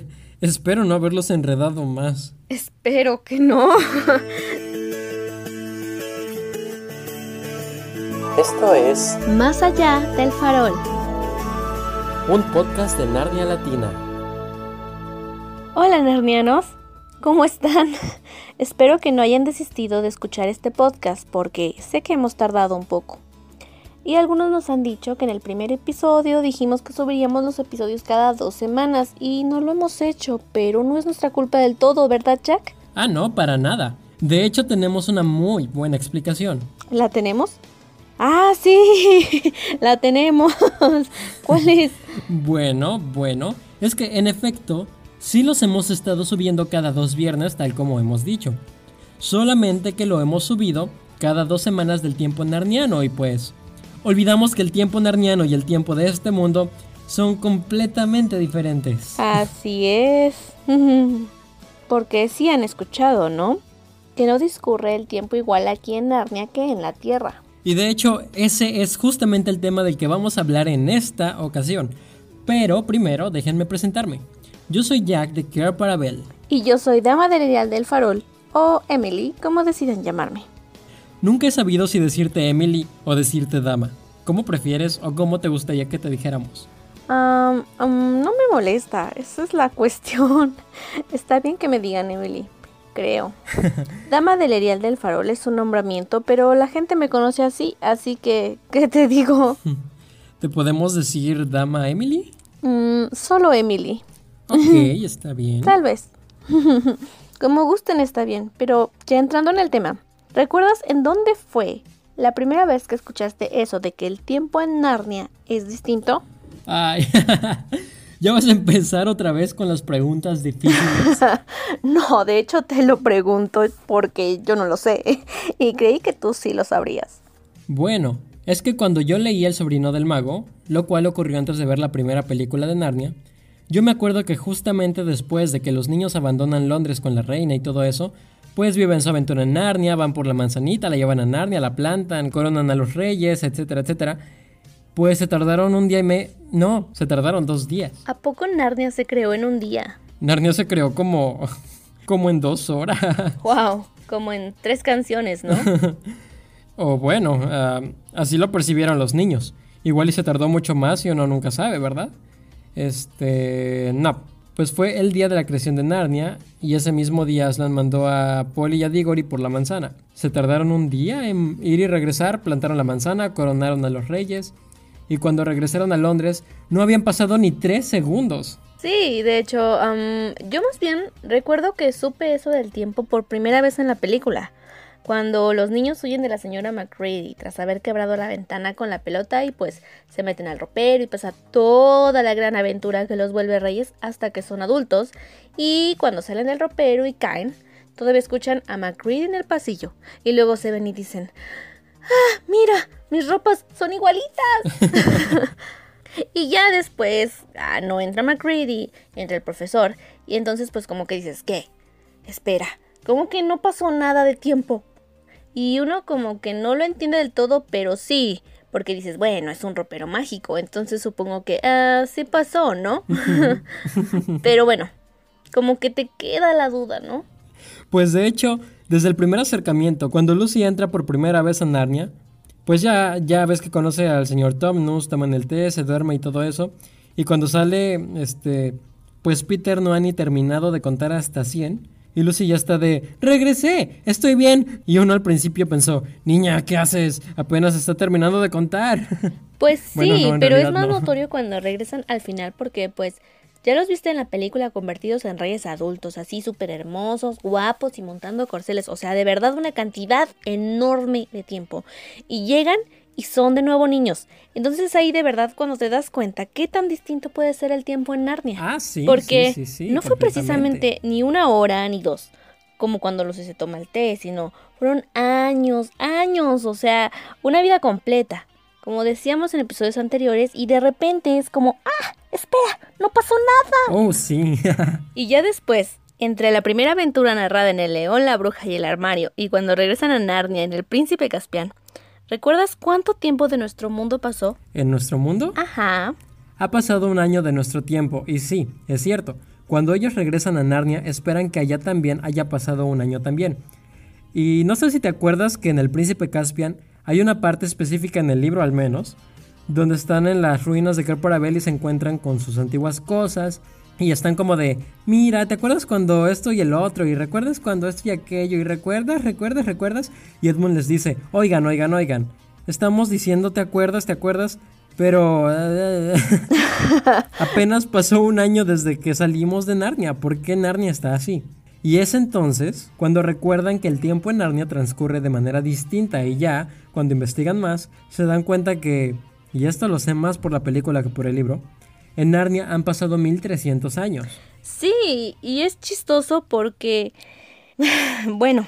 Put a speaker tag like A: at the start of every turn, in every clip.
A: Espero no haberlos enredado más.
B: Espero que no.
A: Esto es
B: Más allá del farol.
A: Un podcast de Narnia Latina.
B: Hola narnianos, ¿cómo están? Espero que no hayan desistido de escuchar este podcast porque sé que hemos tardado un poco. Y algunos nos han dicho que en el primer episodio dijimos que subiríamos los episodios cada dos semanas y no lo hemos hecho, pero no es nuestra culpa del todo, ¿verdad Jack?
A: Ah, no, para nada. De hecho tenemos una muy buena explicación.
B: ¿La tenemos? Ah, sí, la tenemos. ¿Cuál es?
A: Bueno, bueno, es que en efecto, sí los hemos estado subiendo cada dos viernes tal como hemos dicho. Solamente que lo hemos subido cada dos semanas del tiempo narniano y pues olvidamos que el tiempo narniano y el tiempo de este mundo son completamente diferentes.
B: Así es. Porque sí han escuchado, ¿no? Que no discurre el tiempo igual aquí en Narnia que en la Tierra.
A: Y de hecho, ese es justamente el tema del que vamos a hablar en esta ocasión. Pero primero, déjenme presentarme. Yo soy Jack de Care Parabel.
B: Y yo soy Dama del Ideal del Farol, o Emily, como deciden llamarme.
A: Nunca he sabido si decirte Emily o decirte Dama. ¿Cómo prefieres o cómo te gustaría que te dijéramos?
B: no me molesta, esa es la cuestión. Está bien que me digan Emily, creo. Dama del Erial del Farol es un nombramiento, pero la gente me conoce así, así que, ¿qué te digo?
A: ¿Te podemos decir Dama Emily?
B: Mm, solo Emily.
A: Ok, está bien.
B: Tal vez. Como gusten está bien, pero ya entrando en el tema, ¿recuerdas en dónde fue la primera vez que escuchaste eso de que el tiempo en Narnia es distinto?
A: Ay, ya vas a empezar otra vez con las preguntas difíciles.
B: no, de hecho te lo pregunto porque yo no lo sé y creí que tú sí lo sabrías.
A: Bueno, es que cuando yo leí El sobrino del mago, lo cual ocurrió antes de ver la primera película de Narnia, yo me acuerdo que justamente después de que los niños abandonan Londres con la reina y todo eso, pues viven su aventura en Narnia, van por la manzanita, la llevan a Narnia, la plantan, coronan a los reyes, etcétera, etcétera. Pues se tardaron un día y me... No, se tardaron dos días.
B: ¿A poco Narnia se creó en un día?
A: Narnia se creó como... como en dos horas.
B: Wow, como en tres canciones, ¿no?
A: o bueno, así lo percibieron los niños. Igual y se tardó mucho más y uno nunca sabe, ¿verdad? Este... No, pues fue el día de la creación de Narnia y ese mismo día Aslan mandó a Polly y a Diggory por la manzana. Se tardaron un día en ir y regresar, plantaron la manzana, coronaron a los reyes y cuando regresaron a Londres no habían pasado ni tres segundos.
B: Sí, de hecho, yo más bien recuerdo que supe eso del tiempo por primera vez en la película. Cuando los niños huyen de la señora McCready tras haber quebrado la ventana con la pelota y pues se meten al ropero y pasa toda la gran aventura que los vuelve reyes hasta que son adultos y cuando salen del ropero y caen, todavía escuchan a McCready en el pasillo y luego se ven y dicen, ¡Ah, mira! Mis ropas son igualitas. y ya después, ah, no entra McCready, entra el profesor y entonces pues como que dices, ¿qué? Espera, ¿cómo que no pasó nada de tiempo? Y uno como que no lo entiende del todo, pero sí, porque dices, bueno, es un ropero mágico, entonces supongo que ah, sí pasó, ¿no? pero bueno, como que te queda la duda, ¿no?
A: Pues de hecho, desde el primer acercamiento, cuando Lucy entra por primera vez a Narnia, pues ya, ya ves que conoce al señor Tomnus, toman el té, se duerme y todo eso. Y cuando sale, este, pues Peter no ha ni terminado de contar hasta 100 y Lucy ya está de, regresé, estoy bien. Y uno al principio pensó, niña, ¿qué haces? Apenas está terminando de contar.
B: Pues sí, pero es más notorio cuando regresan al final porque pues ya los viste en la película convertidos en reyes adultos, así súper hermosos, guapos y montando corceles. O sea, de verdad una cantidad enorme de tiempo. Y llegan y son de nuevo niños. Entonces ahí de verdad cuando te das cuenta qué tan distinto puede ser el tiempo en Narnia.
A: Ah, sí.
B: Porque
A: sí, sí,
B: no fue precisamente ni una hora ni dos, como cuando Lucy se toma el té, sino fueron años, años, o sea, una vida completa. Como decíamos en episodios anteriores, y de repente es como, ¡ah! ¡Espera! ¡No pasó nada!
A: Oh, sí.
B: y ya después, entre la primera aventura narrada en El León, la Bruja y el Armario, y cuando regresan a Narnia en El Príncipe Caspián, ¿Recuerdas cuánto tiempo de nuestro mundo pasó?
A: ¿En nuestro mundo?
B: Ajá.
A: Ha pasado un año de nuestro tiempo, y sí, es cierto. Cuando ellos regresan a Narnia, esperan que allá también haya pasado un año también. Y no sé si te acuerdas que en El Príncipe Caspian hay una parte específica en el libro al menos, donde están en las ruinas de Kerporabel y se encuentran con sus antiguas cosas y están como de, mira, ¿te acuerdas cuando esto y el otro? Y recuerdas cuando esto y aquello y recuerdas, recuerdas, recuerdas. Y Edmund les dice, oigan, oigan, oigan, estamos diciendo, ¿te acuerdas, te acuerdas? Pero apenas pasó un año desde que salimos de Narnia. ¿Por qué Narnia está así? Y es entonces cuando recuerdan que el tiempo en Narnia transcurre de manera distinta y ya, cuando investigan más, se dan cuenta que, y esto lo sé más por la película que por el libro, en Narnia han pasado 1300 años.
B: Sí, y es chistoso porque, bueno,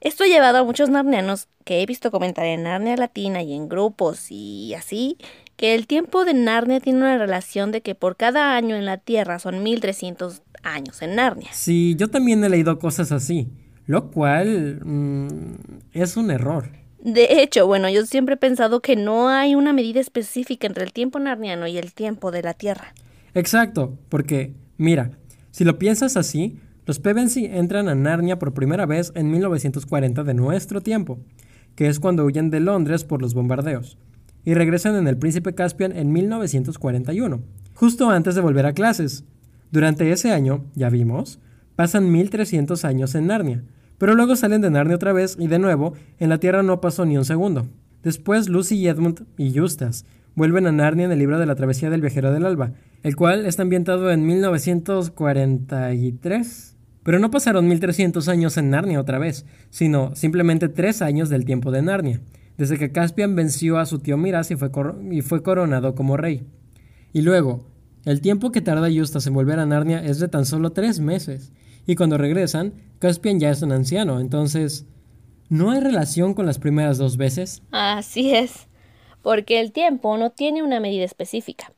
B: esto ha llevado a muchos narnianos que he visto comentar en Narnia Latina y en grupos y así, que el tiempo de Narnia tiene una relación de que por cada año en la Tierra son 1300 años en Narnia.
A: Sí, yo también he leído cosas así, lo cual mm, es un error.
B: De hecho, bueno, yo siempre he pensado que no hay una medida específica entre el tiempo narniano y el tiempo de la Tierra.
A: Exacto, porque, mira, si lo piensas así, los Pevensey entran a Narnia por primera vez en 1940 de nuestro tiempo, que es cuando huyen de Londres por los bombardeos, y regresan en El Príncipe Caspian en 1941, justo antes de volver a clases. Durante ese año, ya vimos, pasan 1300 años en Narnia, pero luego salen de Narnia otra vez y de nuevo, en la Tierra no pasó ni un segundo. Después Lucy y Edmund y Justas vuelven a Narnia en el libro de la travesía del viajero del alba, el cual está ambientado en 1943. Pero no pasaron 1300 años en Narnia otra vez, sino simplemente tres años del tiempo de Narnia, desde que Caspian venció a su tío Miras y fue, y fue coronado como rey. Y luego, el tiempo que tarda Justas en volver a Narnia es de tan solo tres meses, y cuando regresan, Caspian ya es un anciano, entonces... ¿No hay relación con las primeras dos veces?
B: Así es, porque el tiempo no tiene una medida específica.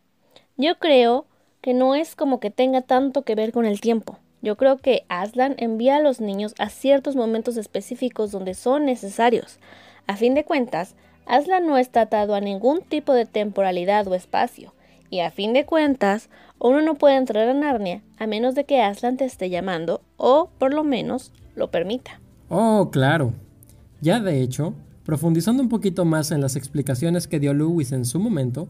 B: Yo creo que no es como que tenga tanto que ver con el tiempo. Yo creo que Aslan envía a los niños a ciertos momentos específicos donde son necesarios. A fin de cuentas, Aslan no está atado a ningún tipo de temporalidad o espacio. Y a fin de cuentas, uno no puede entrar a Narnia a menos de que Aslan te esté llamando o por lo menos lo permita.
A: Oh, claro. Ya de hecho, profundizando un poquito más en las explicaciones que dio Lewis en su momento,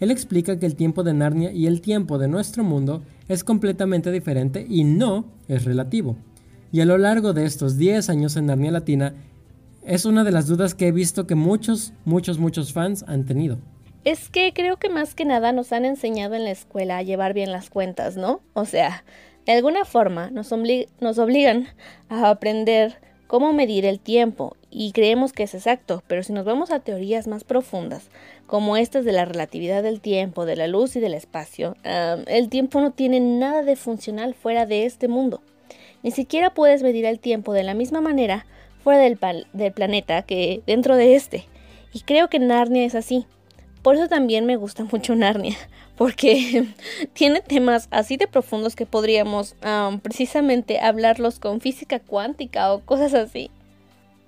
A: él explica que el tiempo de Narnia y el tiempo de nuestro mundo es completamente diferente y no es relativo. Y a lo largo de estos 10 años en Narnia Latina, es una de las dudas que he visto que muchos, muchos, muchos fans han tenido.
B: Es que creo que más que nada nos han enseñado en la escuela a llevar bien las cuentas, ¿no? O sea, de alguna forma nos, nos obligan a aprender cómo medir el tiempo y creemos que es exacto, pero si nos vamos a teorías más profundas, como estas de la relatividad del tiempo, de la luz y del espacio, el tiempo no tiene nada de funcional fuera de este mundo. Ni siquiera puedes medir el tiempo de la misma manera fuera del, del planeta que dentro de este. Y creo que Narnia es así. Por eso también me gusta mucho Narnia, porque tiene temas así de profundos que podríamos precisamente hablarlos con física cuántica o cosas así.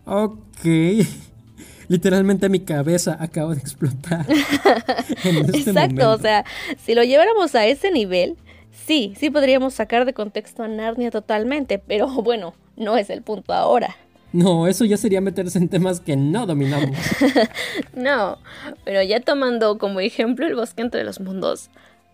A: Ok. Literalmente mi cabeza acaba de explotar.
B: Este Exacto, o sea, si lo lleváramos a ese nivel, sí, sí podríamos sacar de contexto a Narnia totalmente, pero bueno, no es el punto ahora.
A: No, eso ya sería meterse en temas que no dominamos.
B: no, pero ya tomando como ejemplo el bosque entre los mundos,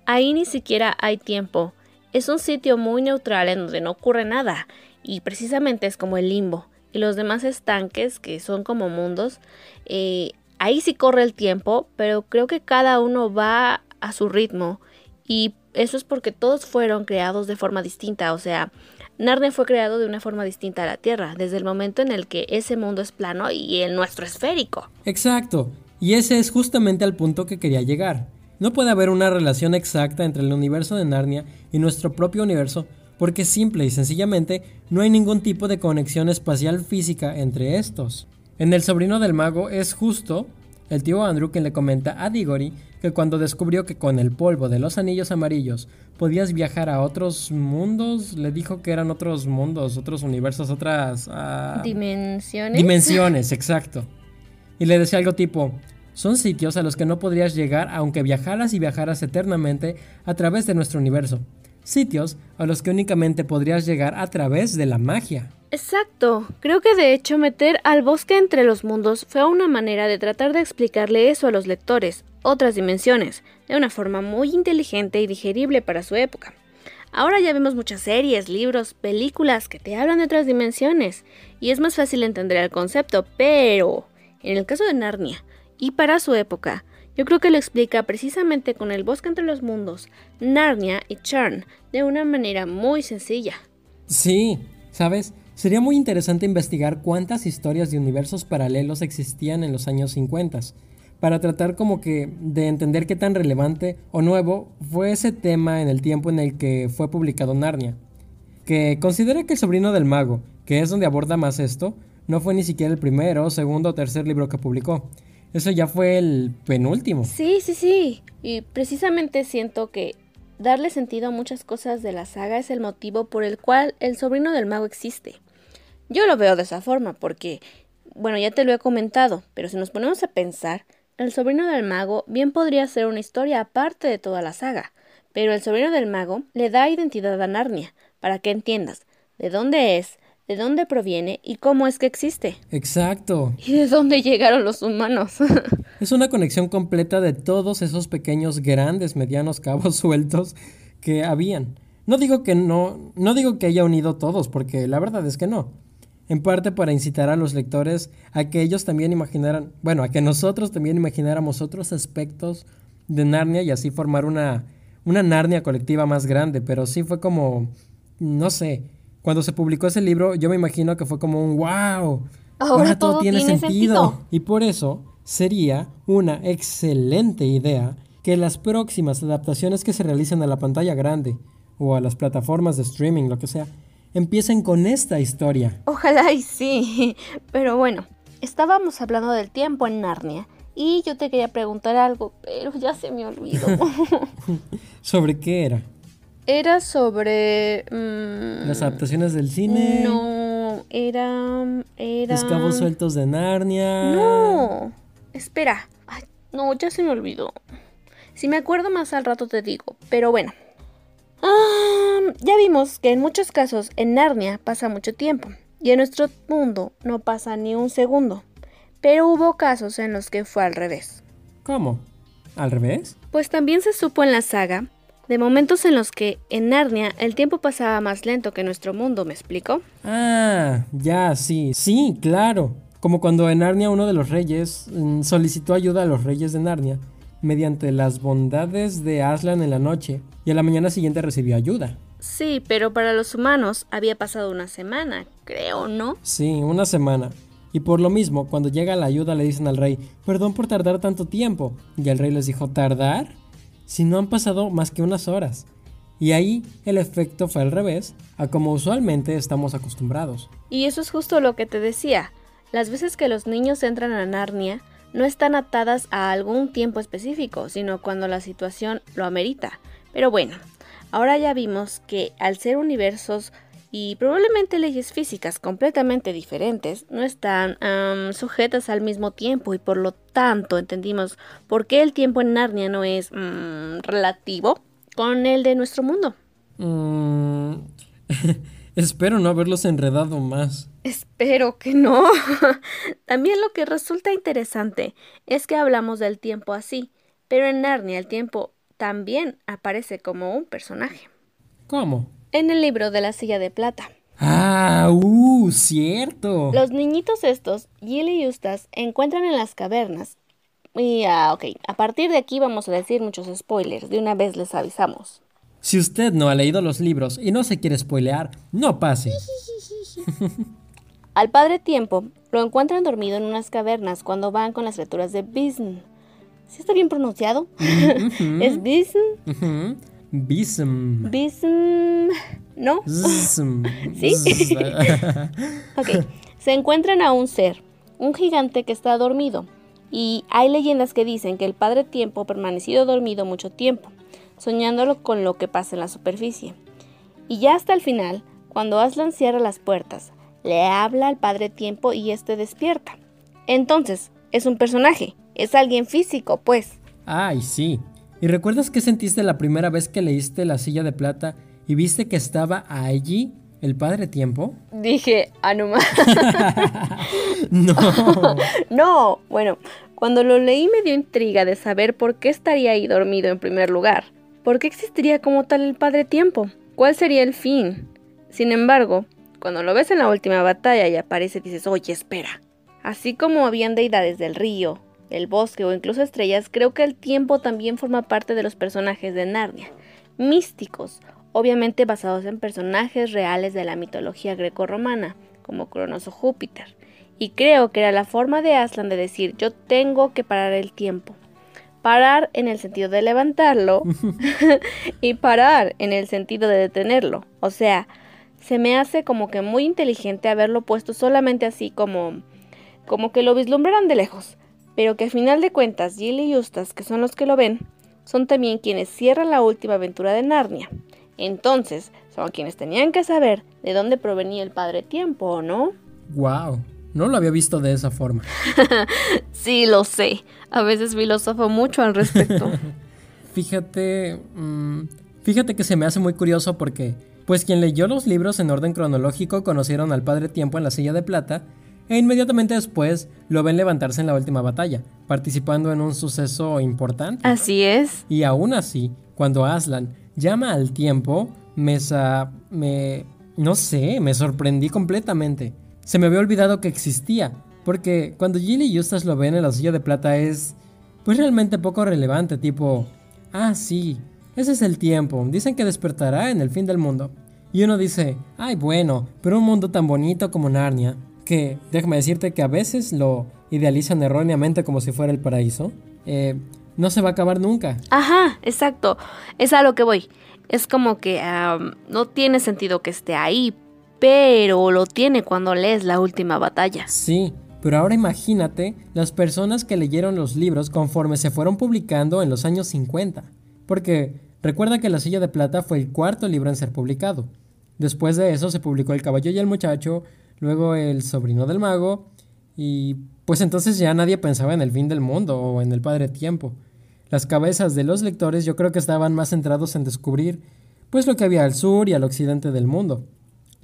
B: ahí ni siquiera hay tiempo. Es un sitio muy neutral en donde no ocurre nada, y precisamente es como el limbo. Y los demás estanques, que son como mundos, eh, ahí sí corre el tiempo, pero creo que cada uno va a su ritmo. Y eso es porque todos fueron creados de forma distinta, o sea, Narnia fue creado de una forma distinta a la Tierra, desde el momento en el que ese mundo es plano y el nuestro esférico.
A: Exacto, y ese es justamente al punto que quería llegar. No puede haber una relación exacta entre el universo de Narnia y nuestro propio universo, porque simple y sencillamente no hay ningún tipo de conexión espacial física entre estos. En El sobrino del mago es justo el tío Andrew quien le comenta a Diggory que cuando descubrió que con el polvo de los anillos amarillos podías viajar a otros mundos, le dijo que eran otros mundos, otros universos, otras...
B: Ah, dimensiones.
A: Dimensiones, exacto. Y le decía algo tipo, son sitios a los que no podrías llegar aunque viajaras y viajaras eternamente a través de nuestro universo. sitios a los que únicamente podrías llegar a través de la magia.
B: Exacto. Creo que de hecho meter al bosque entre los mundos fue una manera de tratar de explicarle eso a los lectores, otras dimensiones, de una forma muy inteligente y digerible para su época. Ahora ya vemos muchas series, libros, películas que te hablan de otras dimensiones, y es más fácil entender el concepto, pero en el caso de Narnia, y para su época, yo creo que lo explica precisamente con el bosque entre los mundos, Narnia y Charn, de una manera muy sencilla.
A: Sí, ¿sabes? Sería muy interesante investigar cuántas historias de universos paralelos existían en los años 50, para tratar como que de entender qué tan relevante o nuevo fue ese tema en el tiempo en el que fue publicado Narnia. Que considera que El sobrino del mago, que es donde aborda más esto, no fue ni siquiera el primero, segundo o tercer libro que publicó. Eso ya fue el penúltimo.
B: Sí, sí, sí. Y precisamente siento que darle sentido a muchas cosas de la saga es el motivo por el cual el sobrino del mago existe. Yo lo veo de esa forma porque, bueno, ya te lo he comentado, pero si nos ponemos a pensar, el sobrino del mago bien podría ser una historia aparte de toda la saga, pero el sobrino del mago le da identidad a Narnia, para que entiendas de dónde es, de dónde proviene y cómo es que existe.
A: Exacto.
B: ¿Y de dónde llegaron los humanos?
A: es una conexión completa de todos esos pequeños, grandes, medianos cabos sueltos que habían. No digo que no, no digo que haya unido todos, porque la verdad es que no en parte para incitar a los lectores a que ellos también imaginaran, bueno, a que nosotros también imagináramos otros aspectos de Narnia y así formar una, una Narnia colectiva más grande, pero sí fue como, no sé, cuando se publicó ese libro yo me imagino que fue como un wow,
B: ahora, todo, tiene, sentido.
A: Y por eso sería una excelente idea que las próximas adaptaciones que se realicen a la pantalla grande o a las plataformas de streaming, lo que sea, empiecen con esta historia.
B: Ojalá y sí. Pero bueno, estábamos hablando del tiempo en Narnia. Y yo te quería preguntar algo, pero ya se me olvidó.
A: ¿Sobre qué era?
B: Era sobre... Mm,
A: ¿Las adaptaciones del cine?
B: No, era... era...
A: Los cabos sueltos de Narnia.
B: No, espera. Ay, no, ya se me olvidó. Si me acuerdo más al rato te digo. Pero bueno, Ah, ya vimos que en muchos casos en Narnia pasa mucho tiempo y en nuestro mundo no pasa ni un segundo. Pero hubo casos en los que fue al revés.
A: ¿Cómo? ¿Al revés?
B: Pues también se supo en la saga de momentos en los que en Narnia el tiempo pasaba más lento que en nuestro mundo, ¿me explico?
A: Ah, ya, sí, sí, claro. Como cuando en Narnia uno de los reyes mm, solicitó ayuda a los reyes de Narnia mediante las bondades de Aslan en la noche y a la mañana siguiente recibió ayuda.
B: Sí, pero para los humanos había pasado una semana, creo, ¿no?
A: Sí, una semana. Y por lo mismo, cuando llega la ayuda le dicen al rey, perdón por tardar tanto tiempo. Y el rey les dijo, ¿tardar? Si no han pasado más que unas horas. Y ahí el efecto fue al revés, a como usualmente estamos acostumbrados.
B: Y eso es justo lo que te decía. Las veces que los niños entran a Narnia, no están atadas a algún tiempo específico, sino cuando la situación lo amerita. Pero bueno, ahora ya vimos que al ser universos y probablemente leyes físicas completamente diferentes, no están sujetas al mismo tiempo y por lo tanto entendimos por qué el tiempo en Narnia no es mm, relativo con el de nuestro mundo.
A: Mm, espero no haberlos enredado más.
B: Espero que no. También lo que resulta interesante es que hablamos del tiempo así, pero en Narnia el tiempo también aparece como un personaje.
A: ¿Cómo?
B: En el libro de la silla de plata.
A: Ah, uh, cierto.
B: Los niñitos estos, Gil y Eustace, encuentran en las cavernas. Y, ah, ok, a partir de aquí vamos a decir muchos spoilers, de una vez les avisamos.
A: Si usted no ha leído los libros y no se quiere spoilear, no pase.
B: Al padre tiempo lo encuentran dormido en unas cavernas cuando van con las criaturas de Bisn. ¿Sí está bien pronunciado? ¿Es Bisn?
A: Bism.
B: Bism. ¿No? ¿Sí? ok. Se encuentran a un ser, un gigante que está dormido. Y hay leyendas que dicen que el padre tiempo ha permanecido dormido mucho tiempo, soñándolo con lo que pasa en la superficie. Y ya hasta el final, cuando Aslan cierra las puertas, le habla al padre tiempo y éste despierta. Entonces, es un personaje, es alguien físico, pues.
A: Ay, sí. ¿Y recuerdas qué sentiste la primera vez que leíste La silla de plata y viste que estaba allí el padre tiempo?
B: Dije, ah, no más.
A: no.
B: no, bueno, cuando lo leí me dio intriga de saber por qué estaría ahí dormido en primer lugar. ¿Por qué existiría como tal el padre tiempo? ¿Cuál sería el fin? Sin embargo, cuando lo ves en la última batalla y aparece, dices, oye, espera. Así como habían deidades del río, del bosque o incluso estrellas, creo que el tiempo también forma parte de los personajes de Narnia, místicos, obviamente basados en personajes reales de la mitología greco-romana, como Cronos o Júpiter. Y creo que era la forma de Aslan de decir yo tengo que parar el tiempo. Parar en el sentido de levantarlo y parar en el sentido de detenerlo. O sea, se me hace como que muy inteligente haberlo puesto solamente así como como que lo vislumbraran de lejos, pero que al final de cuentas Jill y Eustace, que son los que lo ven, son también quienes cierran la última aventura de Narnia. Entonces, son quienes tenían que saber de dónde provenía el Padre Tiempo, ¿o no?
A: Wow, no lo había visto de esa forma.
B: sí, lo sé. A veces filosofo mucho al respecto.
A: fíjate, mm, fíjate que se me hace muy curioso porque, pues quien leyó los libros en orden cronológico conocieron al Padre Tiempo en la silla de plata e inmediatamente después lo ven levantarse en la última batalla, participando en un suceso importante.
B: Así es.
A: Y aún así, cuando Aslan llama al tiempo, me, me no sé, me sorprendí completamente. Se me había olvidado que existía, porque cuando Jill y Eustace lo ven en la silla de plata es, pues realmente poco relevante, tipo, ah, sí, ese es el tiempo, dicen que despertará en el fin del mundo. Y uno dice, ay bueno, pero un mundo tan bonito como Narnia, que déjame decirte que a veces lo idealizan erróneamente como si fuera el paraíso, eh, no se va a acabar nunca.
B: Ajá, exacto, es a lo que voy. Es como que no tiene sentido que esté ahí, pero lo tiene cuando lees la última batalla.
A: Sí, pero ahora imagínate las personas que leyeron los libros conforme se fueron publicando en los años 50. Porque recuerda que La Silla de Plata fue el cuarto libro en ser publicado. Después de eso se publicó El Caballo y el Muchacho, luego El Sobrino del Mago, y pues entonces ya nadie pensaba en el fin del mundo o en el Padre Tiempo. Las cabezas de los lectores yo creo que estaban más centrados en descubrir pues lo que había al sur y al occidente del mundo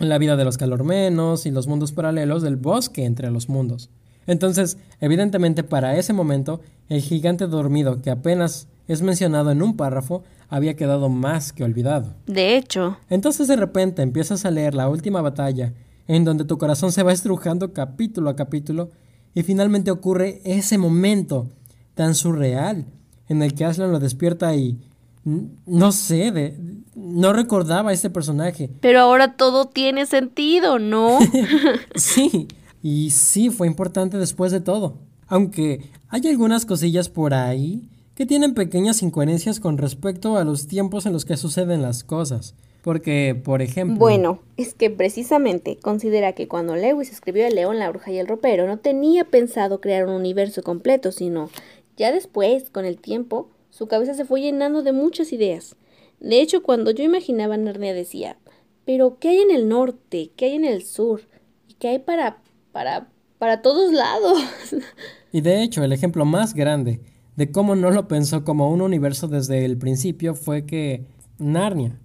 A: la vida de los calormenos y los mundos paralelos del bosque entre los mundos. Entonces, evidentemente para ese momento, el gigante dormido que apenas es mencionado en un párrafo había quedado más que olvidado.
B: De hecho.
A: Entonces de repente empiezas a leer la última batalla, en donde tu corazón se va estrujando capítulo a capítulo, y finalmente ocurre ese momento tan surreal en el que Aslan lo despierta y no sé, de, no recordaba a este personaje.
B: Pero ahora todo tiene sentido, ¿no?
A: sí, y sí, fue importante después de todo. Aunque hay algunas cosillas por ahí que tienen pequeñas incoherencias con respecto a los tiempos en los que suceden las cosas. Porque, por ejemplo...
B: Bueno, es que precisamente considera que cuando Lewis escribió El León, la Bruja y el Ropero, no tenía pensado crear un universo completo, sino ya después, con el tiempo, su cabeza se fue llenando de muchas ideas. De hecho, cuando yo imaginaba Narnia decía, pero ¿qué hay en el norte? ¿Qué hay en el sur? ¿Y qué hay para, para, para todos lados?
A: Y de hecho, el ejemplo más grande de cómo no lo pensó como un universo desde el principio fue que Narnia,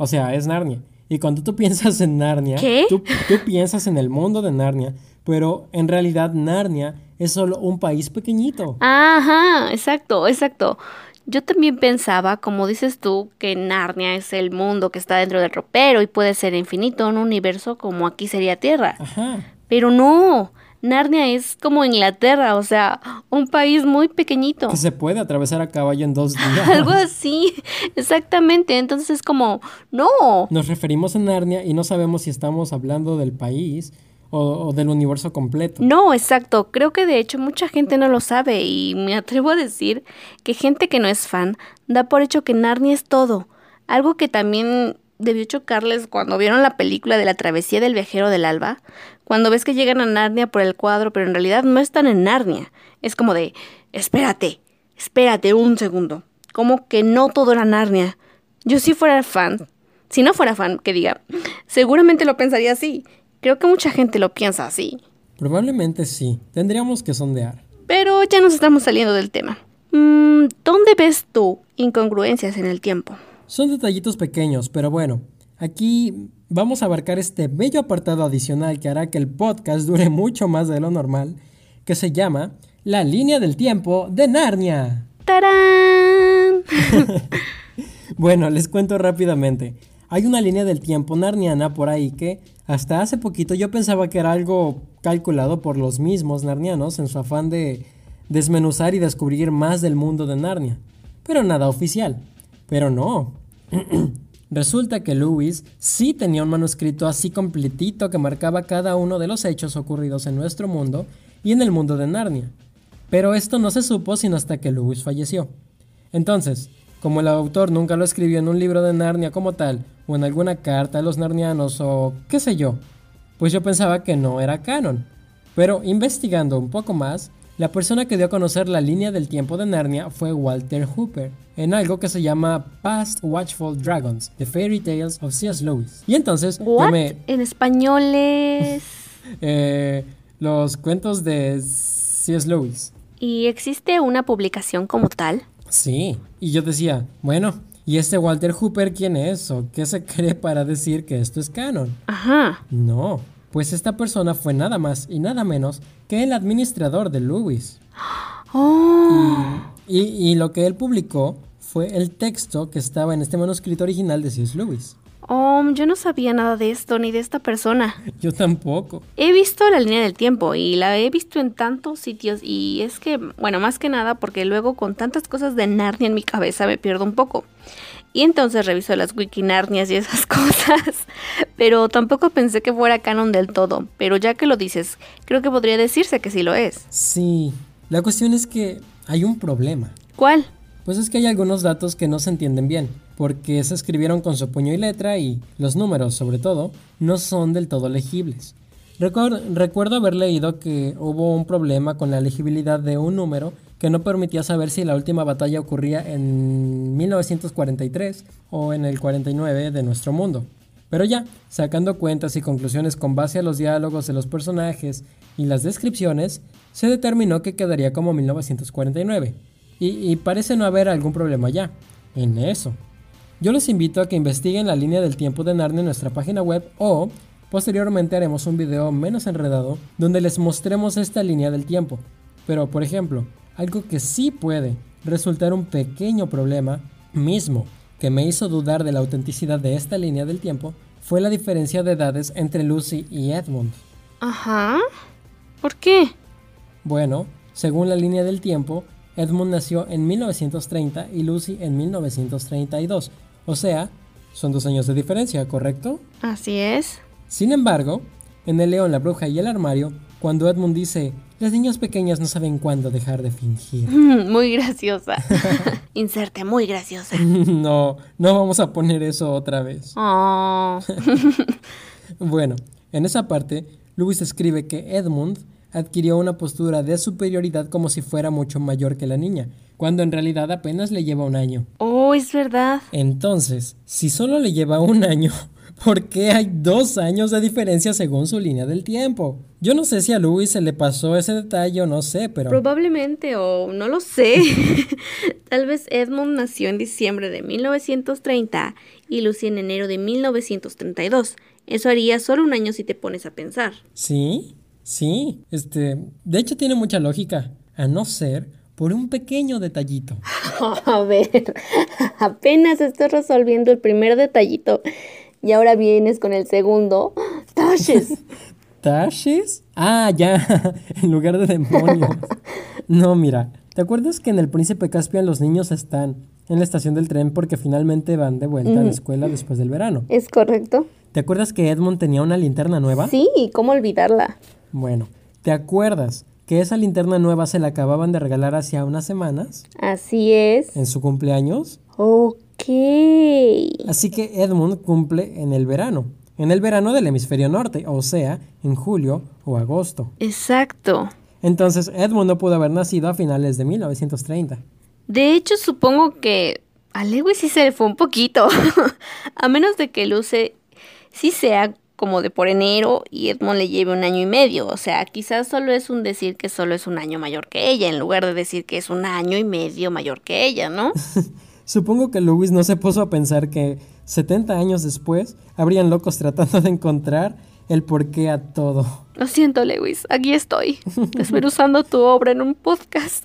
A: o sea, es Narnia. Y cuando tú piensas en Narnia, Tú, tú piensas en el mundo de Narnia, pero en realidad Narnia es solo un país pequeñito.
B: Ajá, exacto, exacto. Yo también pensaba, como dices tú, que Narnia es el mundo que está dentro del ropero y puede ser infinito, un universo como aquí sería Tierra. Ajá. Pero no, Narnia es como Inglaterra, o sea, un país muy pequeñito.
A: Que se puede atravesar a caballo en dos días.
B: Algo así, exactamente. Entonces es como, no.
A: Nos referimos a Narnia y no sabemos si estamos hablando del país o, del universo completo.
B: No, exacto. Creo que de hecho mucha gente no lo sabe y me atrevo a decir que gente que no es fan da por hecho que Narnia es todo. Algo que también debió chocarles cuando vieron la película de la travesía del viajero del alba, cuando ves que llegan a Narnia por el cuadro, pero en realidad no están en Narnia. Es como de, espérate, espérate un segundo. Como que no todo era Narnia. Yo si fuera fan, si no fuera fan, que diga, seguramente lo pensaría así. Creo que mucha gente lo piensa así.
A: Probablemente sí. Tendríamos que sondear.
B: Pero ya nos estamos saliendo del tema. Mm, ¿Dónde ves tú incongruencias en el tiempo?
A: Son detallitos pequeños, pero bueno, aquí vamos a abarcar este bello apartado adicional que hará que el podcast dure mucho más de lo normal, que se llama La línea del tiempo de Narnia.
B: ¡Tarán!
A: bueno, les cuento rápidamente. Hay una línea del tiempo narniana por ahí que hasta hace poquito yo pensaba que era algo calculado por los mismos narnianos en su afán de desmenuzar y descubrir más del mundo de Narnia. Pero nada oficial. Pero no. Resulta que Lewis sí tenía un manuscrito así completito que marcaba cada uno de los hechos ocurridos en nuestro mundo y en el mundo de Narnia. Pero esto no se supo sino hasta que Lewis falleció. Entonces, como el autor nunca lo escribió en un libro de Narnia como tal, o en alguna carta a los narnianos, o qué sé yo, pues yo pensaba que no era canon. Pero investigando un poco más, la persona que dio a conocer la línea del tiempo de Narnia fue Walter Hooper, en algo que se llama Past Watchful Dragons, The Fairy Tales of C.S. Lewis. Y entonces
B: yo me... En español es...
A: eh, los cuentos de C.S. Lewis.
B: ¿Y existe una publicación como tal?
A: Sí, y yo decía, bueno, ¿y este Walter Hooper quién es? ¿O qué se cree para decir que esto es canon?
B: Ajá.
A: No, pues esta persona fue nada más y nada menos que el administrador de Lewis.
B: Oh.
A: Y, y, lo que él publicó fue el texto que estaba en este manuscrito original de C.S. Lewis.
B: Oh, yo no sabía nada de esto ni de esta persona.
A: Yo tampoco.
B: He visto la línea del tiempo y la he visto en tantos sitios y es que, bueno, más que nada porque luego con tantas cosas de Narnia en mi cabeza me pierdo un poco. Y entonces reviso las wikinarnias y esas cosas. Pero tampoco pensé que fuera canon del todo. Pero ya que lo dices, creo que podría decirse que sí lo es.
A: Sí. La cuestión es que hay un problema.
B: ¿Cuál?
A: Pues es que hay algunos datos que no se entienden bien, porque se escribieron con su puño y letra y los números, sobre todo, no son del todo legibles. Recuerdo, haber leído que hubo un problema con la legibilidad de un número que no permitía saber si la última batalla ocurría en 1943 o en el 49 de nuestro mundo. Pero ya, sacando cuentas y conclusiones con base a los diálogos de los personajes y las descripciones, se determinó que quedaría como 1949 y, parece no haber algún problema ya en eso. Yo les invito a que investiguen la línea del tiempo de Narnia en nuestra página web o posteriormente haremos un video menos enredado donde les mostremos esta línea del tiempo. Pero por ejemplo, algo que sí puede resultar un pequeño problema mismo que me hizo dudar de la autenticidad de esta línea del tiempo fue la diferencia de edades entre Lucy y Edmund.
B: Ajá. ¿Por qué?
A: Bueno, según la línea del tiempo, Edmund nació en 1930 y Lucy en 1932. O sea, son dos años de diferencia, ¿correcto?
B: Así es.
A: Sin embargo, en El León, la Bruja y el Armario, cuando Edmund dice, las niñas pequeñas no saben cuándo dejar de fingir.
B: Muy graciosa. Inserte, muy graciosa.
A: no, no vamos a poner eso otra vez.
B: Oh.
A: bueno, en esa parte, Lewis escribe que Edmund adquirió una postura de superioridad como si fuera mucho mayor que la niña, cuando en realidad apenas le lleva un año.
B: Oh, es verdad.
A: Entonces, si solo le lleva un año, ¿por qué hay dos años de diferencia según su línea del tiempo? Yo no sé si a Louis se le pasó ese detalle o no sé, pero...
B: Probablemente, o no lo sé. Tal vez Edmund nació en diciembre de 1930 y Lucy en enero de 1932. Eso haría solo un año si te pones a pensar.
A: ¿Sí? Sí, este, de hecho tiene mucha lógica, a no ser por un pequeño detallito.
B: A ver, apenas estoy resolviendo el primer detallito y ahora vienes con el segundo. ¡Tashes!
A: ¿Tashes? Ah, ya, en lugar de demonios. No, mira, ¿te acuerdas que en el Príncipe Caspian los niños están en la estación del tren porque finalmente van de vuelta a la escuela después del verano?
B: Es correcto.
A: ¿Te acuerdas que Edmund tenía una linterna nueva?
B: Sí, ¿cómo olvidarla?
A: Bueno, ¿te acuerdas que esa linterna nueva se la acababan de regalar hace unas semanas?
B: Así es.
A: ¿En su cumpleaños?
B: Ok.
A: Así que Edmund cumple en el verano. En el verano del hemisferio norte, o sea, en julio o agosto.
B: Exacto.
A: Entonces Edmund no pudo haber nacido a finales de 1930.
B: De hecho, supongo que a Lewis sí se le fue un poquito. a menos de que Luce sí sea como de por enero y Edmond le lleve un año y medio. O sea, quizás solo es un decir que solo es un año mayor que ella, en lugar de decir que es un año y medio mayor que ella, ¿no?
A: Supongo que Lewis no se puso a pensar que 70 años después habrían locos tratando de encontrar el porqué a todo.
B: Lo siento, Lewis, aquí estoy, desmenuzando tu obra en un podcast.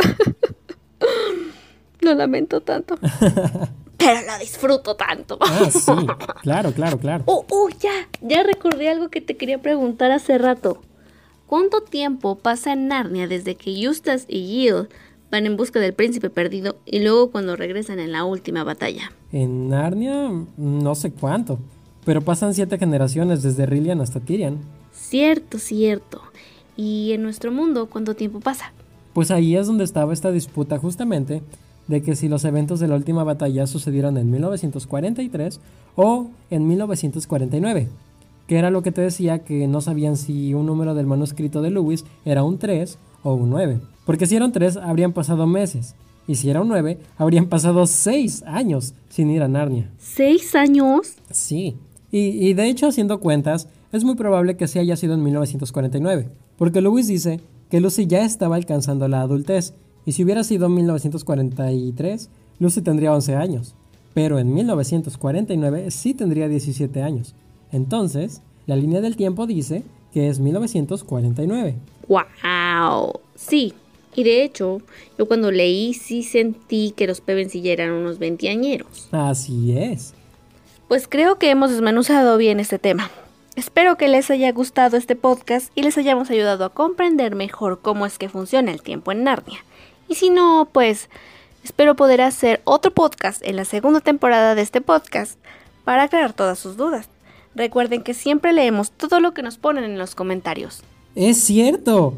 B: Lo lamento tanto. Pero lo disfruto tanto.
A: Ah, sí, claro, claro, claro.
B: Oh, oh, ya, ya recordé algo que te quería preguntar hace rato. ¿Cuánto tiempo pasa en Narnia desde que Eustace y Jill van en busca del príncipe perdido y luego cuando regresan en la última batalla?
A: En Narnia, no sé cuánto, pero pasan siete generaciones desde Rillian hasta Tyrion.
B: Cierto, cierto. ¿Y en nuestro mundo cuánto tiempo pasa?
A: Pues ahí es donde estaba esta disputa justamente de que si los eventos de la última batalla sucedieron en 1943 o en 1949, que era lo que te decía que no sabían si un número del manuscrito de Lewis era un 3 o un 9, porque si era un 3 habrían pasado meses, y si era un 9 habrían pasado 6 años sin ir a Narnia.
B: ¿Seis años?
A: Sí, y, y de hecho haciendo cuentas, es muy probable que sí haya sido en 1949, porque Lewis dice que Lucy ya estaba alcanzando la adultez, y si hubiera sido en 1943, Lucy tendría 11 años, pero en 1949 sí tendría 17 años. Entonces, la línea del tiempo dice que es 1949.
B: ¡Wow! Sí, y de hecho, yo cuando leí sí sentí que los Pevensey ya eran unos veinteañeros.
A: Así es.
B: Pues creo que hemos desmenuzado bien este tema. Espero que les haya gustado este podcast y les hayamos ayudado a comprender mejor cómo es que funciona el tiempo en Narnia. Y si no, pues espero poder hacer otro podcast en la segunda temporada de este podcast para aclarar todas sus dudas. Recuerden que siempre leemos todo lo que nos ponen en los comentarios.
A: Es cierto.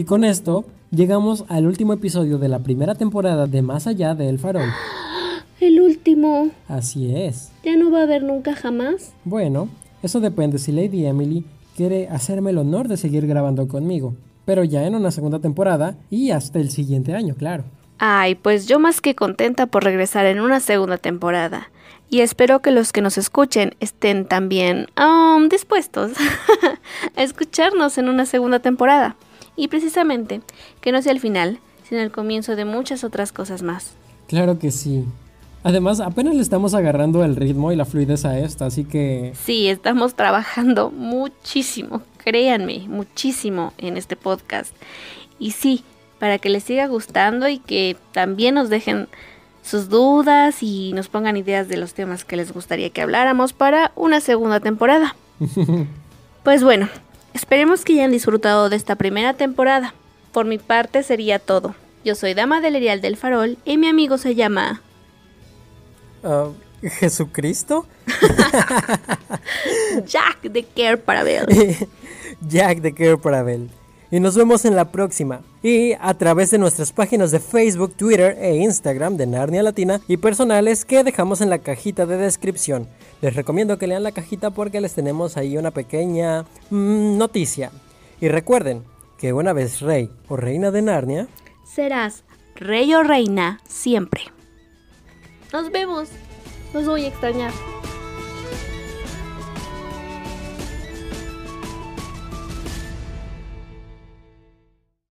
A: Y con esto llegamos al último episodio de la primera temporada de Más allá de El Farol.
B: El último.
A: Así es.
B: ¿Ya no va a haber nunca jamás?
A: Bueno, eso depende si Lady Emily quiere hacerme el honor de seguir grabando conmigo. Pero ya en una segunda temporada y hasta el siguiente año, claro.
B: Ay, pues yo más que contenta por regresar en una segunda temporada. Y espero que los que nos escuchen estén también um, dispuestos a escucharnos en una segunda temporada. Y precisamente, que no sea el final, sino el comienzo de muchas otras cosas más.
A: Claro que sí. Además, apenas le estamos agarrando el ritmo y la fluidez a esto, así que...
B: Sí, estamos trabajando muchísimo, créanme, muchísimo en este podcast. Y sí, para que les siga gustando y que también nos dejen sus dudas y nos pongan ideas de los temas que les gustaría que habláramos para una segunda temporada. Pues bueno, esperemos que hayan disfrutado de esta primera temporada. Por mi parte sería todo. Yo soy Dama del Erial del Farol y mi amigo se llama...
A: Ah, ¿Jesucristo?
B: Jack de Care Parabel.
A: Jack de Care Parabel. Y nos vemos en la próxima. Y a través de nuestras páginas de Facebook, Twitter e Instagram de Narnia Latina y personales que dejamos en la cajita de descripción. Les recomiendo que lean la cajita porque les tenemos ahí una pequeña mm, noticia. Y recuerden que una vez rey o reina de Narnia,
B: Serás rey o reina siempre. Nos vemos. Los voy a extrañar.